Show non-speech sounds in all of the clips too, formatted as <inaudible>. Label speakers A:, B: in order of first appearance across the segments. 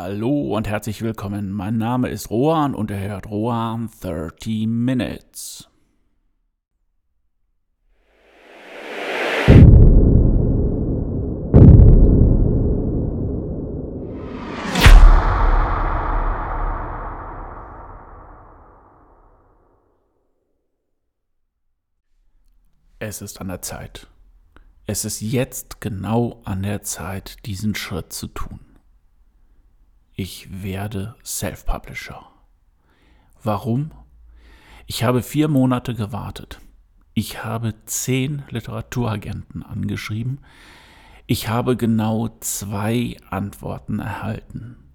A: Hallo und herzlich willkommen. Mein Name ist Rohan und er hört Rohan 30 Minutes. Es ist an der Zeit. Es ist jetzt genau an der Zeit, diesen Schritt zu tun ich werde Self-Publisher. Warum? Ich habe vier Monate gewartet. Ich habe zehn Literaturagenten angeschrieben. Ich habe genau zwei Antworten erhalten.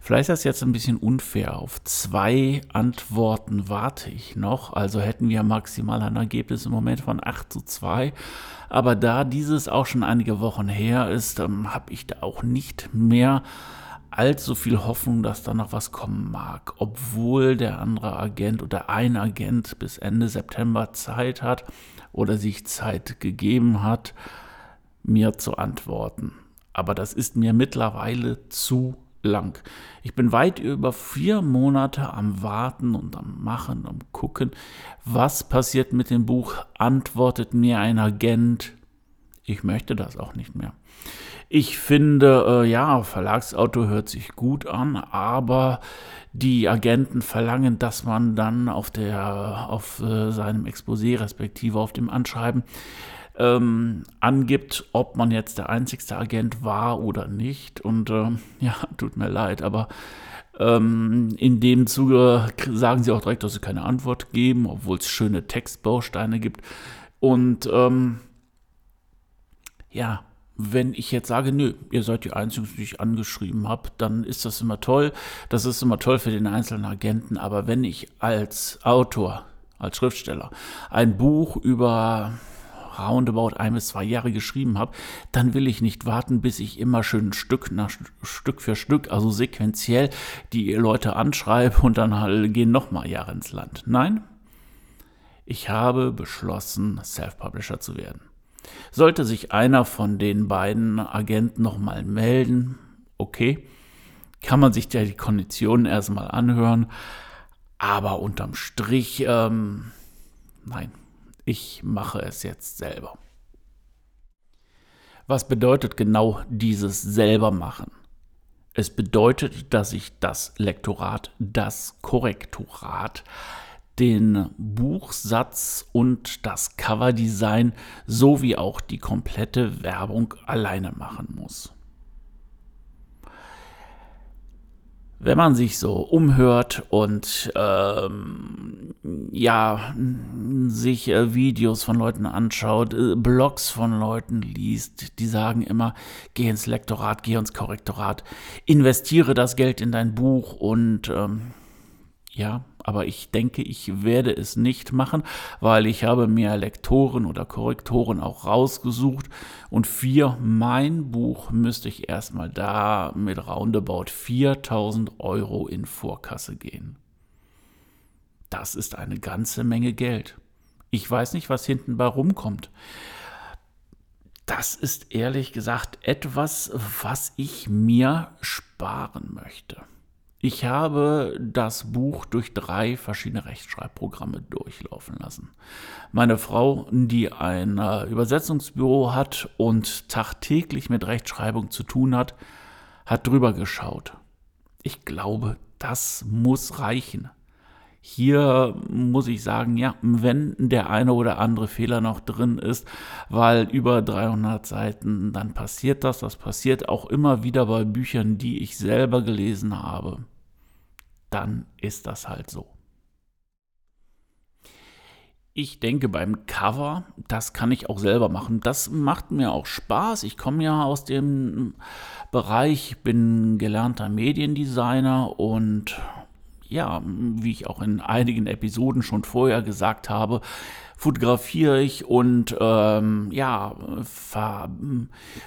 A: Vielleicht ist das jetzt ein bisschen unfair. Auf zwei Antworten warte ich noch. Also hätten wir maximal ein Ergebnis im Moment von 8 zu 2. Aber da dieses auch schon einige Wochen her ist, ähm, habe ich da auch nicht mehr allzu viel Hoffnung, dass da noch was kommen mag. Obwohl der andere Agent oder ein Agent bis Ende September Zeit hat oder sich Zeit gegeben hat, mir zu antworten. Aber das ist mir mittlerweile zu lang. Ich bin weit über vier Monate am Warten und am Machen, am Gucken. Was passiert mit dem Buch? Antwortet mir ein Agent. Ich möchte das auch nicht mehr. Ich finde, äh, ja, Verlagsauto hört sich gut an, aber die Agenten verlangen, dass man dann auf der, auf äh, seinem Exposé respektive auf dem Anschreiben ähm, angibt, ob man jetzt der einzigste Agent war oder nicht. Und äh, <laughs> ja, tut mir leid, aber ähm, in dem Zuge sagen sie auch direkt, dass sie keine Antwort geben, obwohl es schöne Textbausteine gibt. Und ähm, ja, wenn ich jetzt sage, nö, ihr seid die Einzigen, die ich angeschrieben habe, dann ist das immer toll. Das ist immer toll für den einzelnen Agenten. Aber wenn ich als Autor, als Schriftsteller ein Buch über roundabout ein bis zwei Jahre geschrieben habe, dann will ich nicht warten, bis ich immer schön Stück nach Stück für Stück, also sequenziell, die Leute anschreibe und dann halt gehen nochmal Jahre ins Land. Nein, ich habe beschlossen, Self-Publisher zu werden. Sollte sich einer von den beiden Agenten nochmal melden, okay, kann man sich ja die Konditionen erstmal anhören, aber unterm Strich, ähm, nein, ich mache es jetzt selber. Was bedeutet genau dieses selber machen? Es bedeutet, dass ich das Lektorat, das Korrektorat, den Buchsatz und das Coverdesign sowie auch die komplette Werbung alleine machen muss. Wenn man sich so umhört und ähm, ja, sich äh, Videos von Leuten anschaut, äh, Blogs von Leuten liest, die sagen immer, geh ins Lektorat, geh ins Korrektorat, investiere das Geld in dein Buch und ähm, ja, aber ich denke, ich werde es nicht machen, weil ich habe mir Lektoren oder Korrektoren auch rausgesucht und für mein Buch müsste ich erstmal da mit roundabout 4000 Euro in Vorkasse gehen. Das ist eine ganze Menge Geld. Ich weiß nicht, was hinten bei rumkommt. Das ist ehrlich gesagt etwas, was ich mir sparen möchte. Ich habe das Buch durch drei verschiedene Rechtschreibprogramme durchlaufen lassen. Meine Frau, die ein äh, Übersetzungsbüro hat und tagtäglich mit Rechtschreibung zu tun hat, hat drüber geschaut. Ich glaube, das muss reichen. Hier muss ich sagen, ja, wenn der eine oder andere Fehler noch drin ist, weil über 300 Seiten, dann passiert das. Das passiert auch immer wieder bei Büchern, die ich selber gelesen habe dann ist das halt so. Ich denke beim Cover, das kann ich auch selber machen. Das macht mir auch Spaß. Ich komme ja aus dem Bereich, bin gelernter Mediendesigner und ja, wie ich auch in einigen Episoden schon vorher gesagt habe, fotografiere ich und ähm, ja, ver,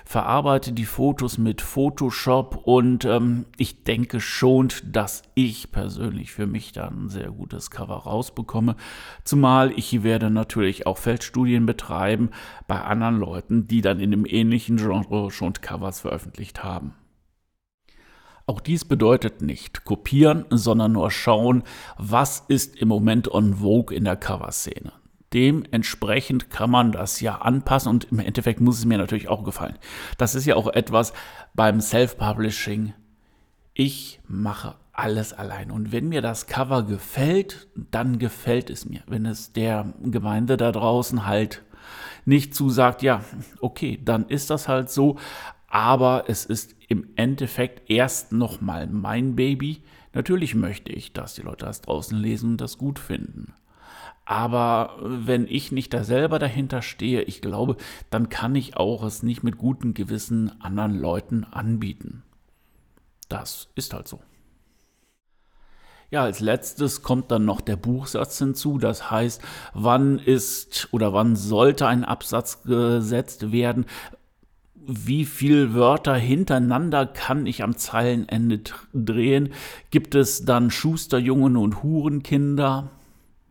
A: verarbeite die Fotos mit Photoshop und ähm, ich denke schon, dass ich persönlich für mich da ein sehr gutes Cover rausbekomme. Zumal ich werde natürlich auch Feldstudien betreiben bei anderen Leuten, die dann in dem ähnlichen Genre schon Covers veröffentlicht haben. Auch dies bedeutet nicht kopieren, sondern nur schauen, was ist im Moment on vogue in der Coverszene. Dementsprechend kann man das ja anpassen und im Endeffekt muss es mir natürlich auch gefallen. Das ist ja auch etwas beim Self-Publishing. Ich mache alles allein. Und wenn mir das Cover gefällt, dann gefällt es mir. Wenn es der Gemeinde da draußen halt nicht zusagt, ja, okay, dann ist das halt so. Aber es ist im Endeffekt erst nochmal mein Baby. Natürlich möchte ich, dass die Leute das draußen lesen und das gut finden. Aber wenn ich nicht da selber dahinter stehe, ich glaube, dann kann ich auch es nicht mit gutem Gewissen anderen Leuten anbieten. Das ist halt so. Ja, als letztes kommt dann noch der Buchsatz hinzu. Das heißt, wann ist oder wann sollte ein Absatz gesetzt werden? Wie viele Wörter hintereinander kann ich am Zeilenende drehen? Gibt es dann Schusterjungen und Hurenkinder?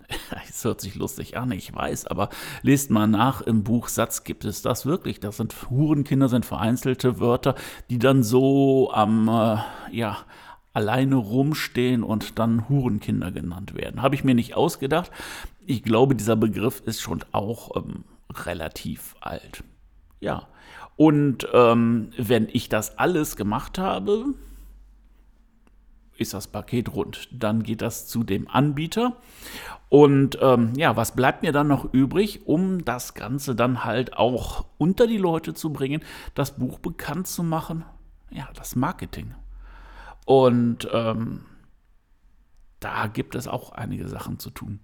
A: <laughs> Es hört sich lustig an, ich weiß, aber lest mal nach im Buchsatz gibt es das wirklich. Das sind Hurenkinder, sind vereinzelte Wörter, die dann so am, äh, ja, alleine rumstehen und dann Hurenkinder genannt werden. Habe ich mir nicht ausgedacht. Ich glaube, dieser Begriff ist schon auch ähm, relativ alt. Ja. Und ähm, wenn ich das alles gemacht habe, ist das Paket rund. Dann geht das zu dem Anbieter. Und ähm, ja, was bleibt mir dann noch übrig, um das Ganze dann halt auch unter die Leute zu bringen, das Buch bekannt zu machen? Ja, das Marketing. Und ähm, da gibt es auch einige Sachen zu tun.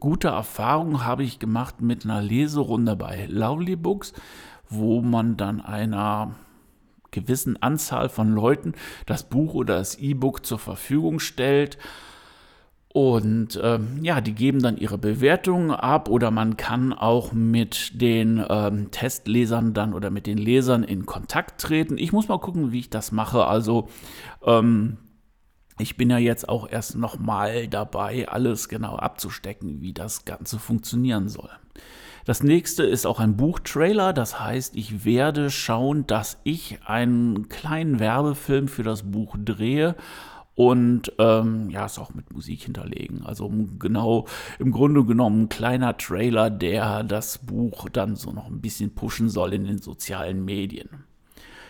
A: Gute Erfahrungen habe ich gemacht mit einer Leserunde bei Lovely Books, wo man dann einer gewissen Anzahl von Leuten das Buch oder das E-Book zur Verfügung stellt. Und ähm, ja, die geben dann ihre Bewertungen ab oder man kann auch mit den ähm, Testlesern dann oder mit den Lesern in Kontakt treten. Ich muss mal gucken, wie ich das mache. Also ähm, ich bin ja jetzt auch erst noch mal dabei, alles genau abzustecken, wie das Ganze funktionieren soll. Das nächste ist auch ein Buchtrailer. Das heißt, ich werde schauen, dass ich einen kleinen Werbefilm für das Buch drehe und ähm, ja, es auch mit Musik hinterlegen. Also genau, im Grunde genommen ein kleiner Trailer, der das Buch dann so noch ein bisschen pushen soll in den sozialen Medien.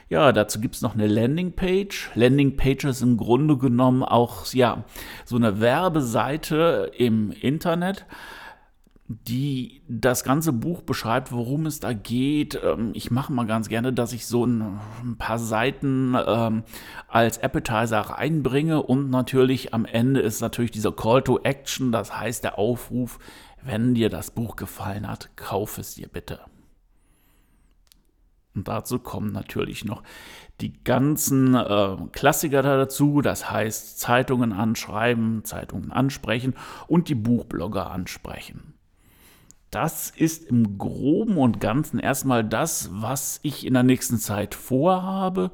A: Ja, dazu gibt es noch eine Landingpage. Landingpage ist im Grunde genommen auch ja, so eine Werbeseite im Internet die das ganze Buch beschreibt, worum es da geht. Ähm, ich mache mal ganz gerne, dass ich so ein, paar Seiten ähm, als Appetizer reinbringe und natürlich am Ende ist natürlich dieser Call to Action, das heißt der Aufruf, wenn dir das Buch gefallen hat, kauf es dir bitte. Und dazu kommen natürlich noch die ganzen äh, Klassiker dazu, das heißt Zeitungen anschreiben, Zeitungen ansprechen und die Buchblogger ansprechen. Das ist im groben und ganzen erstmal das, was ich in der nächsten Zeit vorhabe.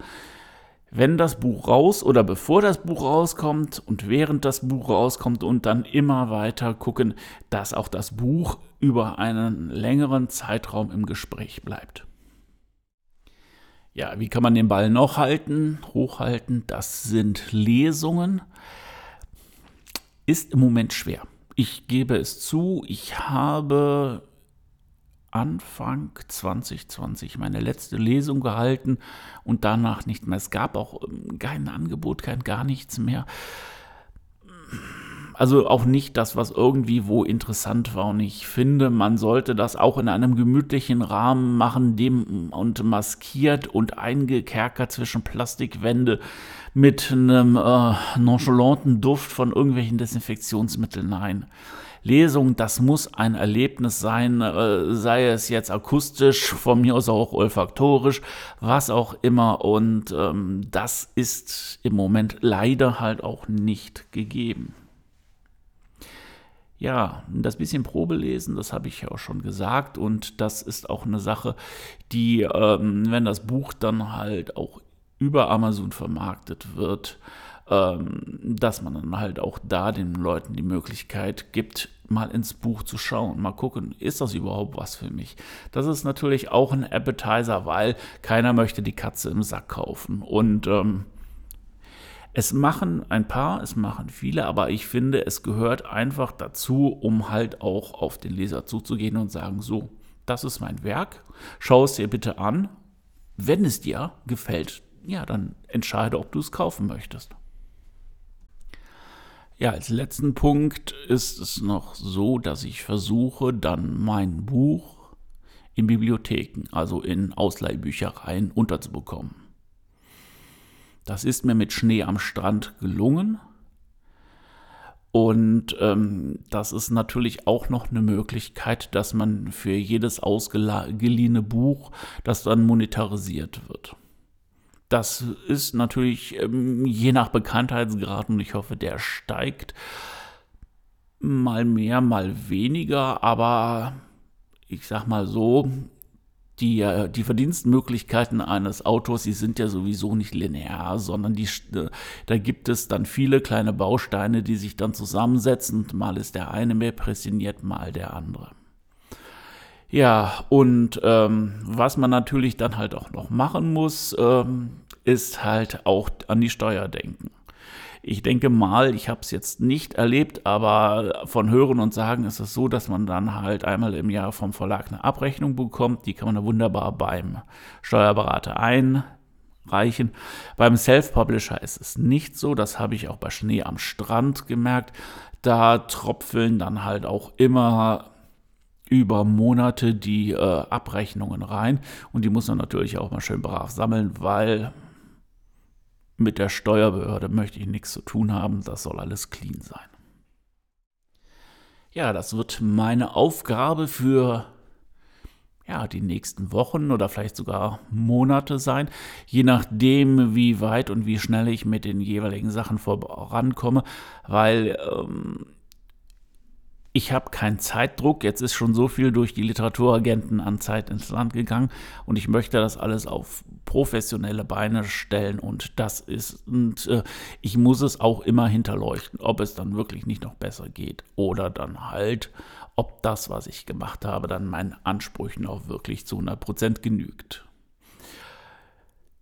A: Wenn das Buch raus oder bevor das Buch rauskommt und während das Buch rauskommt und dann immer weiter gucken, dass auch das Buch über einen längeren Zeitraum im Gespräch bleibt. Ja, wie kann man den Ball noch halten, hochhalten? Das sind Lesungen. Ist im Moment schwer. Ich gebe es zu, ich habe Anfang 2020 meine letzte Lesung gehalten und danach nicht mehr. Es gab auch ähm, kein Angebot, kein gar nichts mehr. Also auch nicht das, was irgendwie wo interessant war. Und ich finde, man sollte das auch in einem gemütlichen Rahmen machen, dem und maskiert und eingekerkert zwischen Plastikwände mit einem äh, nonchalanten Duft von irgendwelchen Desinfektionsmitteln. Nein. Lesung, das muss ein Erlebnis sein, äh, sei es jetzt akustisch, von mir aus auch olfaktorisch, was auch immer. Und ähm, das ist im Moment leider halt auch nicht gegeben. Ja, das bisschen Probelesen, das habe ich ja auch schon gesagt. Und das ist auch eine Sache, die, ähm, wenn das Buch dann halt auch über Amazon vermarktet wird, ähm, dass man dann halt auch da den Leuten die Möglichkeit gibt, mal ins Buch zu schauen, mal gucken, ist das überhaupt was für mich? Das ist natürlich auch ein Appetizer, weil keiner möchte die Katze im Sack kaufen. Und ähm, Es machen ein paar, es machen viele, aber ich finde, es gehört einfach dazu, um halt auch auf den Leser zuzugehen und sagen, so, das ist mein Werk, schau es dir bitte an. Wenn es dir gefällt, ja, dann entscheide, ob du es kaufen möchtest. Ja, als letzten Punkt ist es noch so, dass ich versuche, dann mein Buch in Bibliotheken, also in Ausleihbüchereien unterzubekommen. Das ist mir mit Schnee am Strand gelungen. Und ähm, das ist natürlich auch noch eine Möglichkeit, dass man für jedes ausgeliehene Buch, das dann monetarisiert wird. Das ist natürlich ähm, je nach Bekanntheitsgrad und ich hoffe, der steigt mal mehr, mal weniger, aber ich sag mal so, die, äh, die Verdienstmöglichkeiten eines Autors, die sind ja sowieso nicht linear, sondern die, äh, da gibt es dann viele kleine Bausteine, die sich dann zusammensetzen. Mal ist der eine mehr präsentiert, mal der andere. Ja, und ähm, was man natürlich dann halt auch noch machen muss, ähm, ist halt auch an die Steuer denken. Ich denke mal, ich habe es jetzt nicht erlebt, aber von Hören und Sagen ist es so, dass man dann halt einmal im Jahr vom Verlag eine Abrechnung bekommt. Die kann man dann wunderbar beim Steuerberater einreichen. Beim Self-Publisher ist es nicht so. Das habe ich auch bei Schnee am Strand gemerkt. Da tropfeln dann halt auch immer über Monate die äh, Abrechnungen rein. Und die muss man natürlich auch mal schön brav sammeln, weil mit der Steuerbehörde möchte ich nichts zu tun haben, das soll alles clean sein. Ja, das wird meine Aufgabe für ja, die nächsten Wochen oder vielleicht sogar Monate sein, je nachdem, wie weit und wie schnell ich mit den jeweiligen Sachen vorankomme, weil ähm, ich habe keinen Zeitdruck. Jetzt ist schon so viel durch die Literaturagenten an Zeit ins Land gegangen und ich möchte das alles auf professionelle Beine stellen und das ist, und äh, ich muss es auch immer hinterleuchten, ob es dann wirklich nicht noch besser geht oder dann halt, ob das, was ich gemacht habe, dann meinen Ansprüchen auch wirklich zu 100% genügt.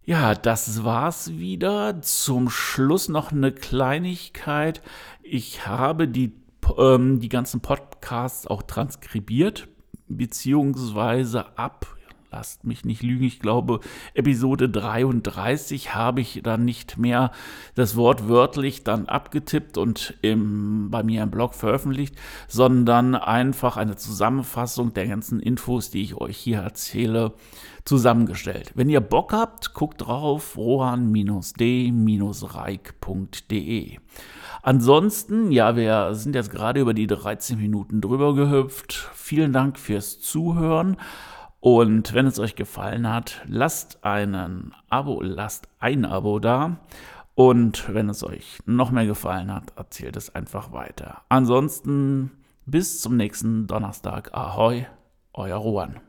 A: Ja, das war's wieder. Zum Schluss noch eine Kleinigkeit. Ich habe die ähm, die ganzen Podcasts auch transkribiert, beziehungsweise ab, lasst mich nicht lügen, ich glaube, Episode 33 habe ich dann nicht mehr das Wort wörtlich dann abgetippt und im, bei mir im Blog veröffentlicht, sondern einfach eine Zusammenfassung der ganzen Infos, die ich euch hier erzähle, zusammengestellt. Wenn ihr Bock habt, guckt drauf rohan-d-reik.de. Ansonsten, ja, wir sind jetzt gerade über die 13 Minuten drüber gehüpft. Vielen Dank fürs Zuhören. Und wenn es euch gefallen hat, lasst einen Abo, lasst ein Abo da. Und wenn es euch noch mehr gefallen hat, erzählt es einfach weiter. Ansonsten bis zum nächsten Donnerstag. Ahoi, euer Ruan.